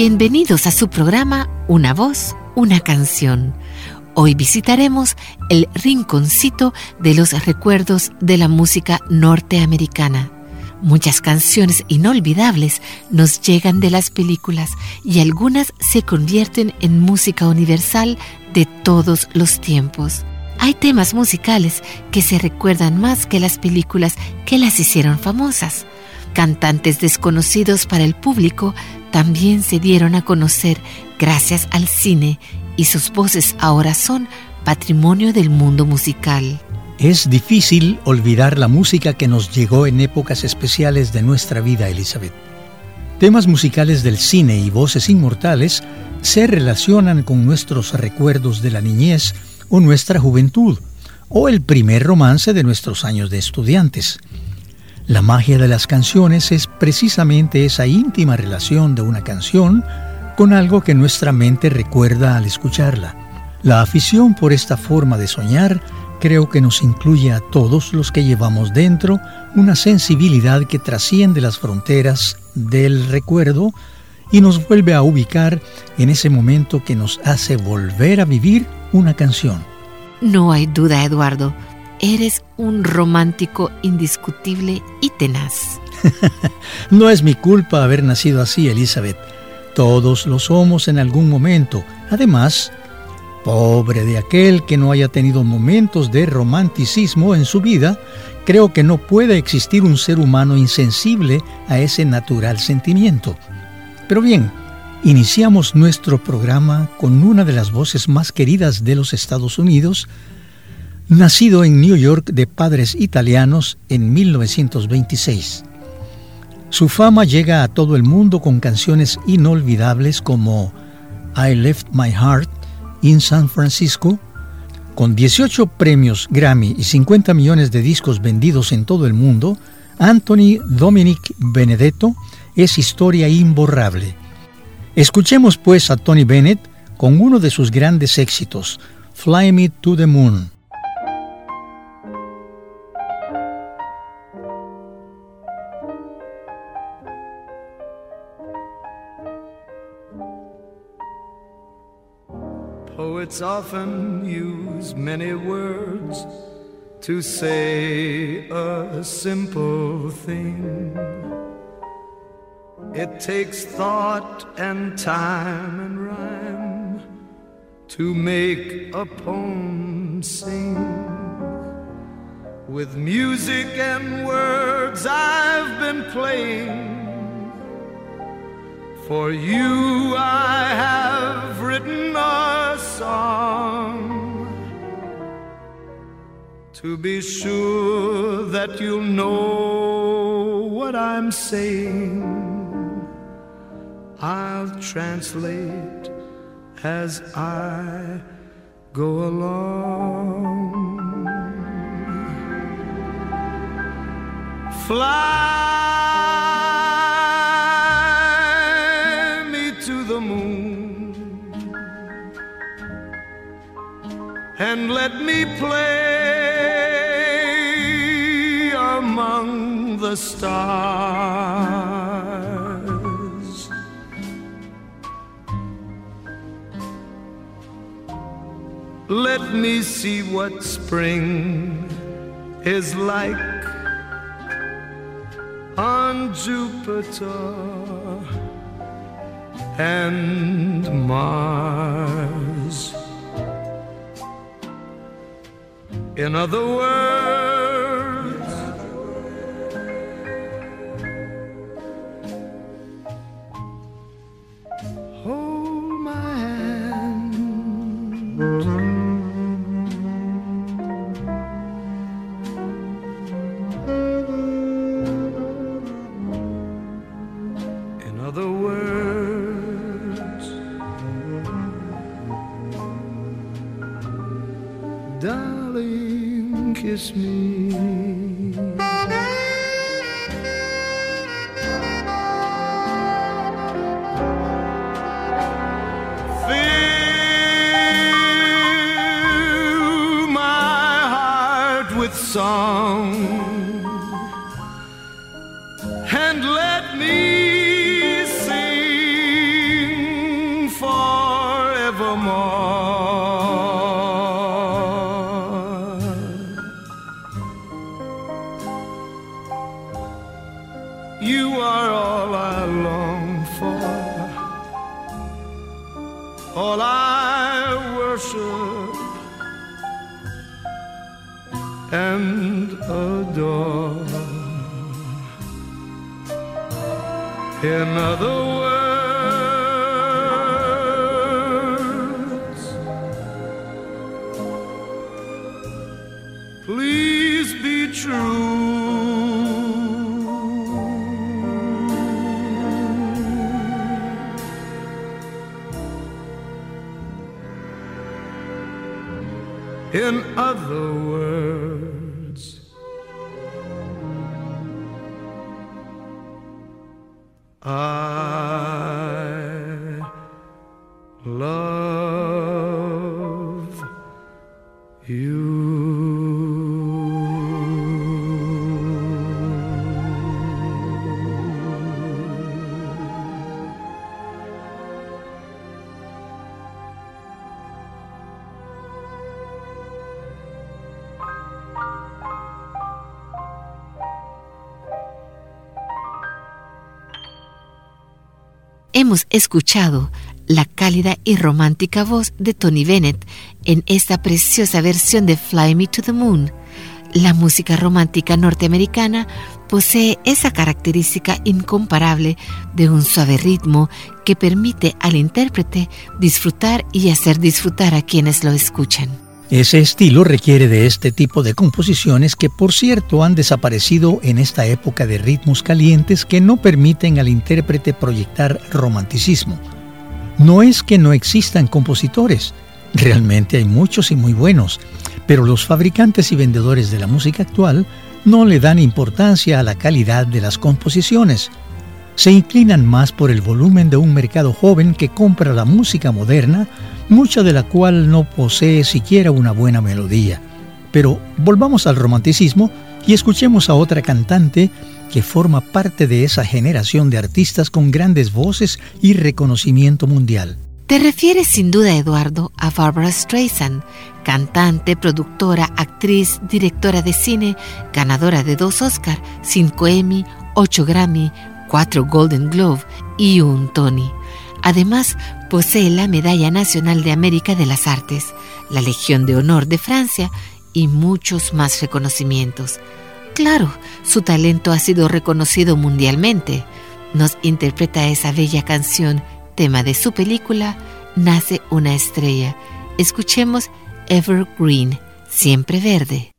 Bienvenidos a su programa Una voz, una canción. Hoy visitaremos el rinconcito de los recuerdos de la música norteamericana. Muchas canciones inolvidables nos llegan de las películas y algunas se convierten en música universal de todos los tiempos. Hay temas musicales que se recuerdan más que las películas que las hicieron famosas. Cantantes desconocidos para el público también se dieron a conocer gracias al cine y sus voces ahora son patrimonio del mundo musical. Es difícil olvidar la música que nos llegó en épocas especiales de nuestra vida, Elizabeth. Temas musicales del cine y voces inmortales se relacionan con nuestros recuerdos de la niñez o nuestra juventud, o el primer romance de nuestros años de estudiantes. La magia de las canciones es precisamente esa íntima relación de una canción con algo que nuestra mente recuerda al escucharla. La afición por esta forma de soñar creo que nos incluye a todos los que llevamos dentro una sensibilidad que trasciende las fronteras del recuerdo y nos vuelve a ubicar en ese momento que nos hace volver a vivir una canción. No hay duda, Eduardo Eres un romántico indiscutible y tenaz. no es mi culpa haber nacido así, Elizabeth. Todos lo somos en algún momento. Además, pobre de aquel que no haya tenido momentos de romanticismo en su vida, creo que no puede existir un ser humano insensible a ese natural sentimiento. Pero bien, iniciamos nuestro programa con una de las voces más queridas de los Estados Unidos, nacido en New York de padres italianos en 1926. Su fama llega a todo el mundo con canciones inolvidables como I Left My Heart in San Francisco, con 18 premios Grammy y 50 millones de discos vendidos en todo el mundo, Anthony Dominic Benedetto es historia imborrable. Escuchemos pues a Tony Bennett con uno de sus grandes éxitos, Fly Me to the Moon. Poets often use many words to say a simple thing. It takes thought and time and rhyme to make a poem sing. With music and words I've been playing for you I have written a song to be sure that you'll know what I'm saying. I'll translate as I go along. Fly let me play among the stars. Let me see what spring is like on Jupiter and Mars. In other words, all I worship and adore. In other Hemos escuchado la cálida y romántica voz de Tony Bennett en esta preciosa versión de Fly Me to the Moon. La música romántica norteamericana posee esa característica incomparable de un suave ritmo que permite al intérprete disfrutar y hacer disfrutar a quienes lo escuchan. Ese estilo requiere de este tipo de composiciones que por cierto han desaparecido en esta época de ritmos calientes que no permiten al intérprete proyectar romanticismo. No es que no existan compositores, realmente hay muchos y muy buenos, pero los fabricantes y vendedores de la música actual no le dan importancia a la calidad de las composiciones. Se inclinan más por el volumen de un mercado joven que compra la música moderna, mucha de la cual no posee siquiera una buena melodía. Pero volvamos al romanticismo y escuchemos a otra cantante que forma parte de esa generación de artistas con grandes voces y reconocimiento mundial. Te refieres sin duda, Eduardo, a Barbara Streisand, cantante, productora, actriz, directora de cine, ganadora de dos Oscar, cinco Emmy, ocho Grammy, cuatro Golden Globe y un Tony. Además, posee la Medalla Nacional de América de las Artes, la Legión de Honor de Francia y muchos más reconocimientos. Claro, su talento ha sido reconocido mundialmente. Nos interpreta esa bella canción, tema de su película Nace una estrella. Escuchemos Evergreen, siempre verde.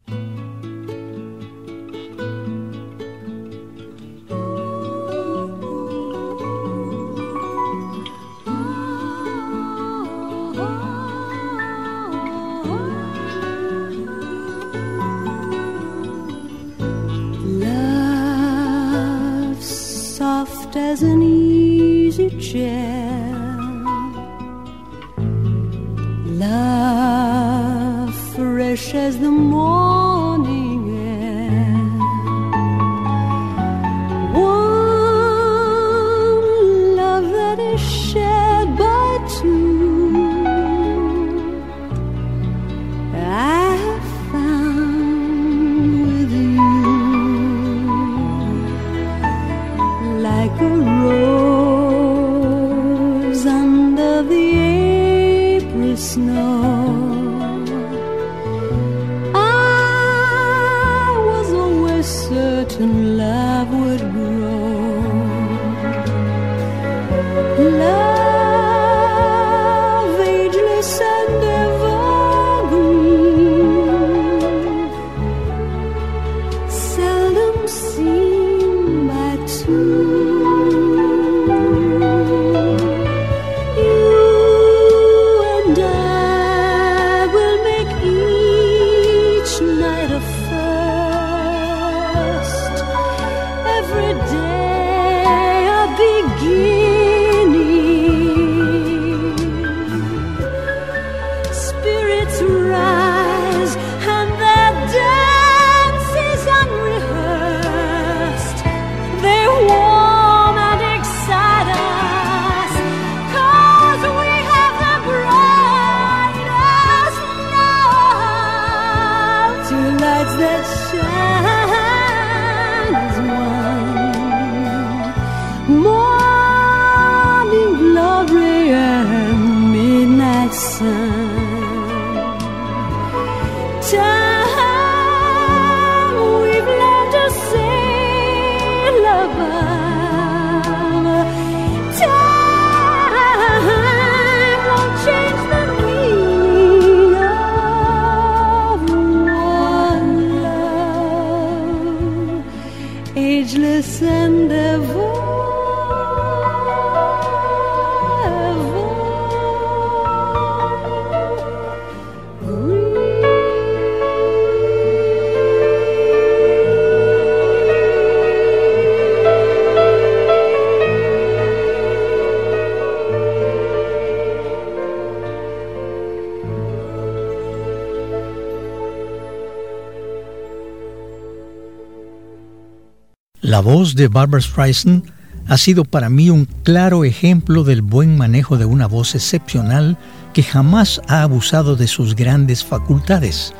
La voz de Barbara Streisand ha sido para mí un claro ejemplo del buen manejo de una voz excepcional que jamás ha abusado de sus grandes facultades.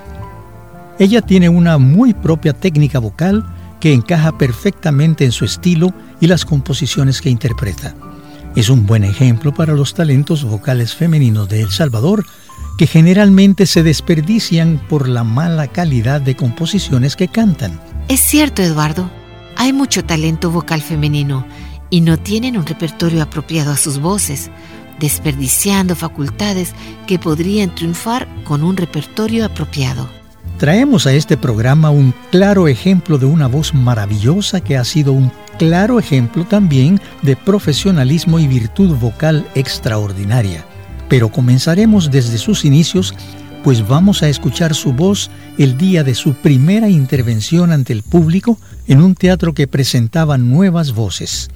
Ella tiene una muy propia técnica vocal que encaja perfectamente en su estilo y las composiciones que interpreta. Es un buen ejemplo para los talentos vocales femeninos de El Salvador, que generalmente se desperdician por la mala calidad de composiciones que cantan. Es cierto, Eduardo. Hay mucho talento vocal femenino y no tienen un repertorio apropiado a sus voces, desperdiciando facultades que podrían triunfar con un repertorio apropiado. Traemos a este programa un claro ejemplo de una voz maravillosa que ha sido un claro ejemplo también de profesionalismo y virtud vocal extraordinaria. Pero comenzaremos desde sus inicios, pues vamos a escuchar su voz el día de su primera intervención ante el público en un teatro que presentaba nuevas voces.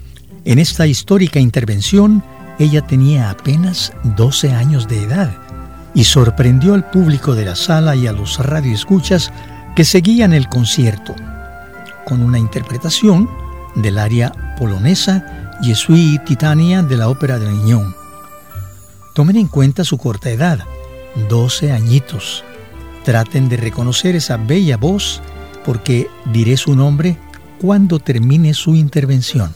En esta histórica intervención, ella tenía apenas 12 años de edad y sorprendió al público de la sala y a los radioescuchas que seguían el concierto, con una interpretación del área polonesa Jesui Titania de la ópera de Niñón. Tomen en cuenta su corta edad, 12 añitos. Traten de reconocer esa bella voz porque diré su nombre cuando termine su intervención.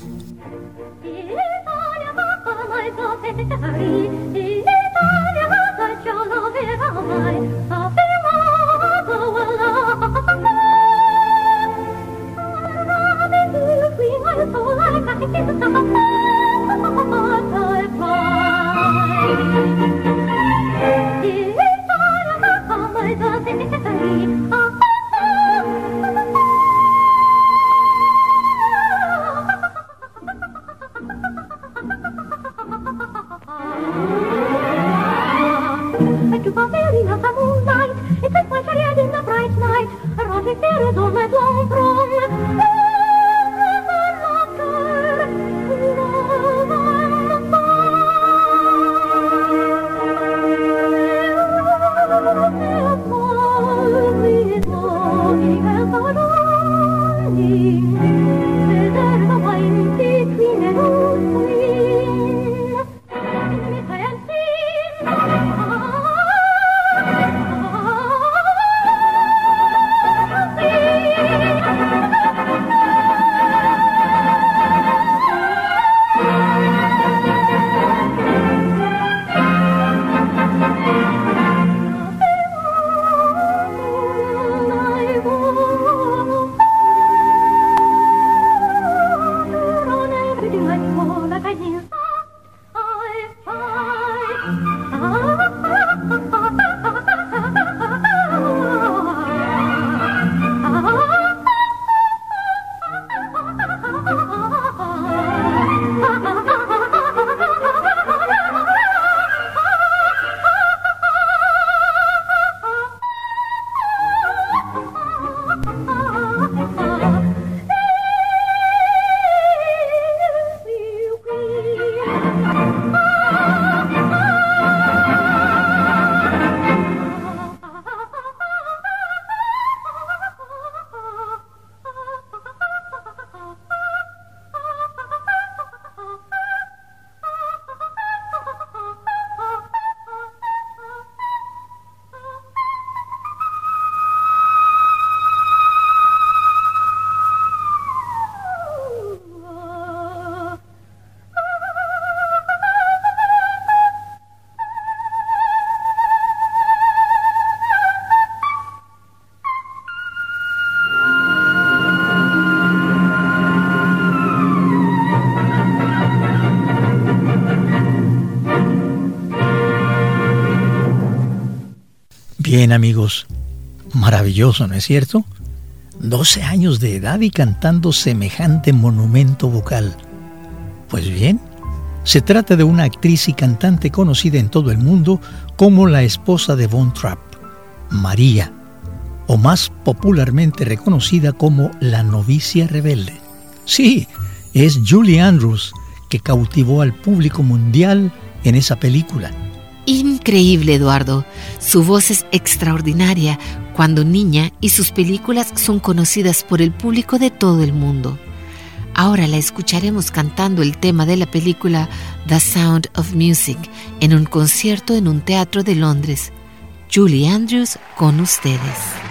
Bien amigos, maravilloso, ¿no es cierto? 12 años de edad y cantando semejante monumento vocal. Pues bien, se trata de una actriz y cantante conocida en todo el mundo como la esposa de Von Trapp, María, o más popularmente reconocida como la novicia rebelde. Sí, es Julie Andrews, que cautivó al público mundial en esa película. Increíble, Eduardo. Su voz es extraordinaria cuando niña y sus películas son conocidas por el público de todo el mundo. Ahora la escucharemos cantando el tema de la película The Sound of Music en un concierto en un teatro de Londres. Julie Andrews con ustedes.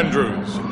Andrews.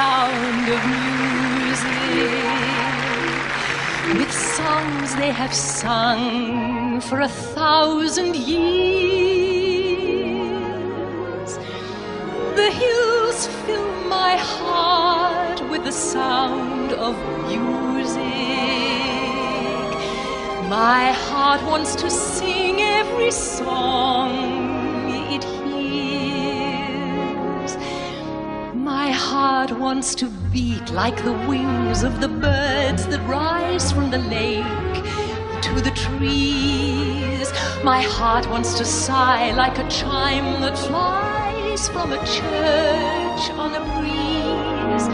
Sound of music, with songs they have sung for a thousand years. The hills fill my heart with the sound of music. My heart wants to sing every song heart wants to beat like the wings of the birds that rise from the lake to the trees. My heart wants to sigh like a chime that flies from a church on a breeze.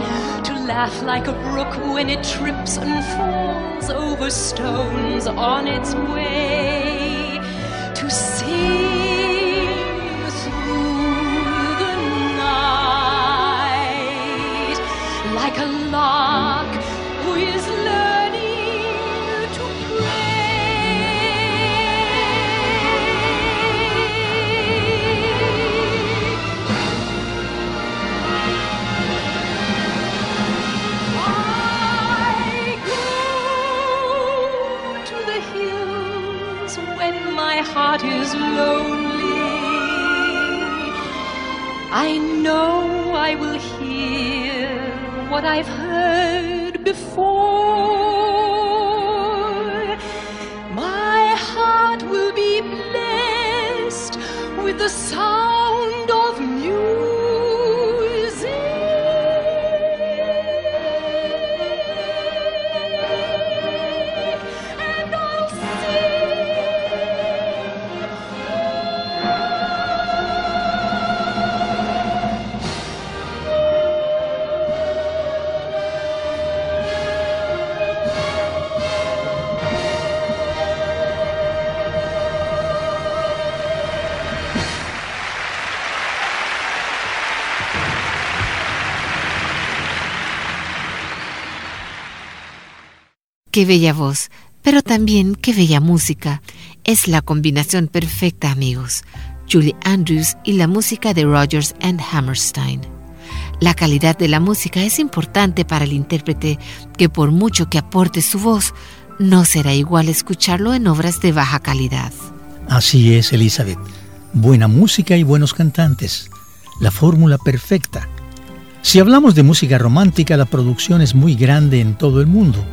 To laugh like a brook when it trips and falls over stones on its way. To sing lonely. I know I will hear what I've heard before. Qué bella voz, pero también qué bella música. Es la combinación perfecta, amigos. Julie Andrews y la música de Rogers and Hammerstein. La calidad de la música es importante para el intérprete, que por mucho que aporte su voz, no será igual escucharlo en obras de baja calidad. Así es, Elizabeth. Buena música y buenos cantantes. La fórmula perfecta. Si hablamos de música romántica, la producción es muy grande en todo el mundo.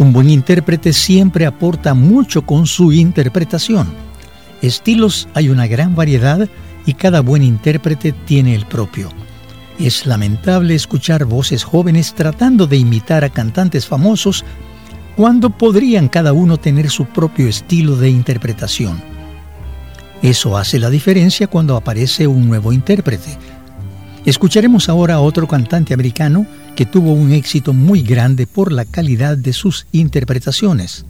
Un buen intérprete siempre aporta mucho con su interpretación. Estilos hay una gran variedad y cada buen intérprete tiene el propio. Es lamentable escuchar voces jóvenes tratando de imitar a cantantes famosos cuando podrían cada uno tener su propio estilo de interpretación. Eso hace la diferencia cuando aparece un nuevo intérprete. Escucharemos ahora a otro cantante americano que tuvo un éxito muy grande por la calidad de sus interpretaciones.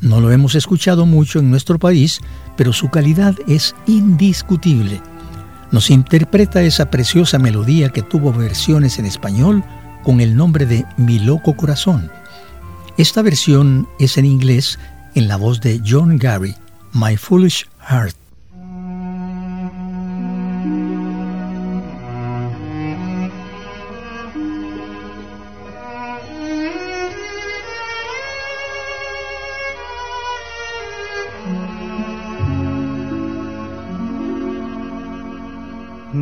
No lo hemos escuchado mucho en nuestro país, pero su calidad es indiscutible. Nos interpreta esa preciosa melodía que tuvo versiones en español con el nombre de Mi Loco Corazón. Esta versión es en inglés en la voz de John Gary, My Foolish Heart.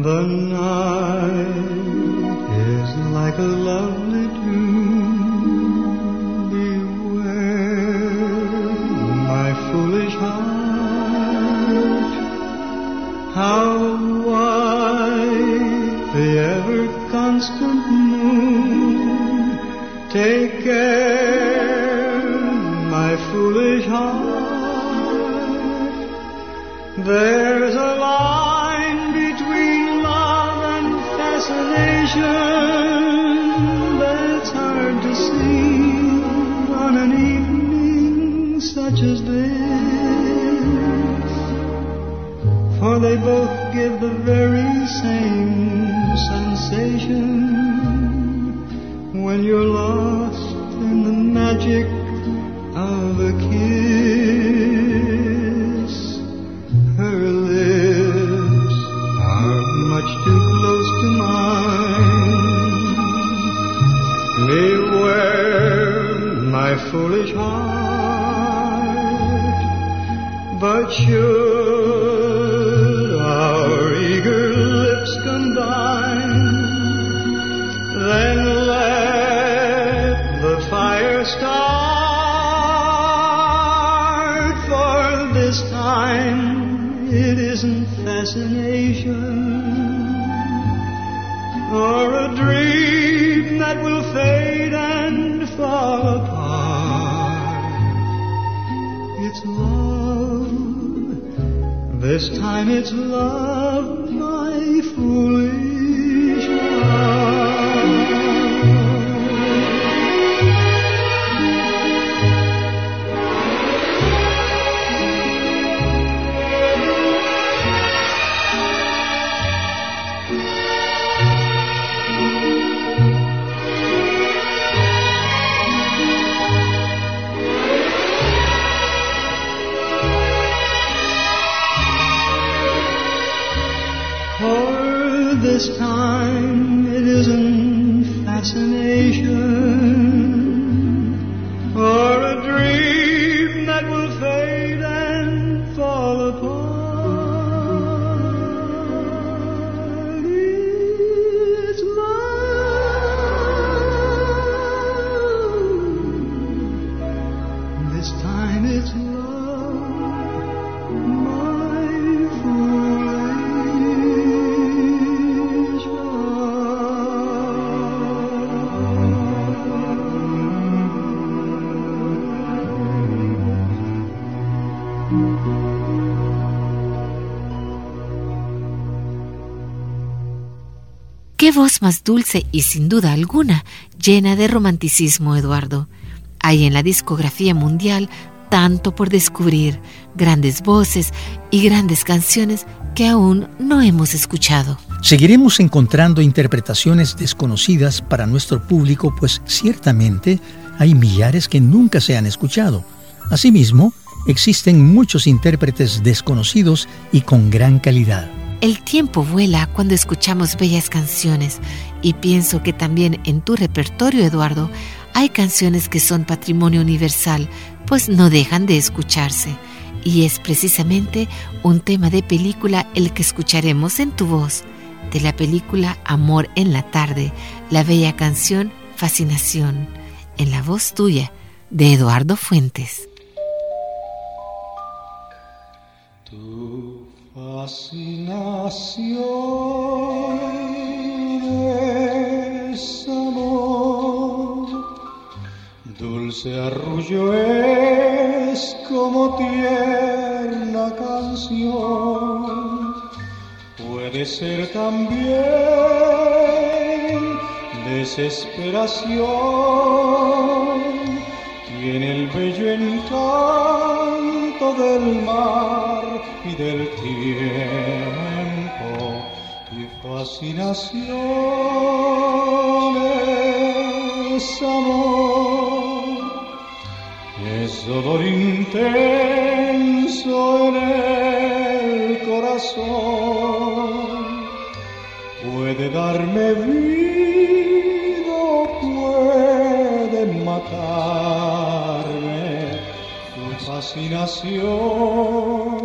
The night is like a lovely This time it's love, my foolish voz más dulce y sin duda alguna llena de romanticismo, Eduardo. Hay en la discografía mundial tanto por descubrir, grandes voces y grandes canciones que aún no hemos escuchado. Seguiremos encontrando interpretaciones desconocidas para nuestro público, pues ciertamente hay millares que nunca se han escuchado. Asimismo, existen muchos intérpretes desconocidos y con gran calidad. El tiempo vuela cuando escuchamos bellas canciones y pienso que también en tu repertorio, Eduardo, hay canciones que son patrimonio universal, pues no dejan de escucharse. Y es precisamente un tema de película el que escucharemos en tu voz, de la película Amor en la tarde, la bella canción Fascinación, en la voz tuya, de Eduardo Fuentes. Fascinación es amor, dulce arrullo es como tierna canción, puede ser también desesperación, tiene el bello encanto del mar y del tiempo y fascinación es amor, es dolor intenso en el corazón, puede darme vida, puede matarme, tu fascinación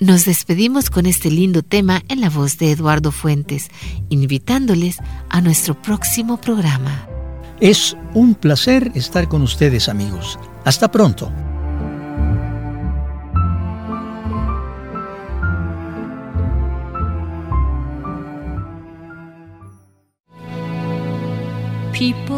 Nos despedimos con este lindo tema en la voz de Eduardo Fuentes, invitándoles a nuestro próximo programa. Es un placer estar con ustedes amigos. Hasta pronto. People,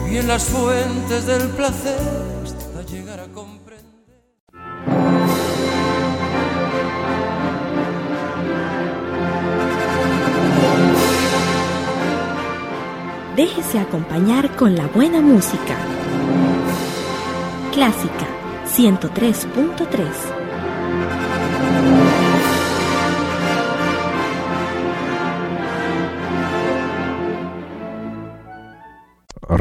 Bebí en las fuentes del placer hasta llegar a comprender. Déjese acompañar con la buena música. Clásica 103.3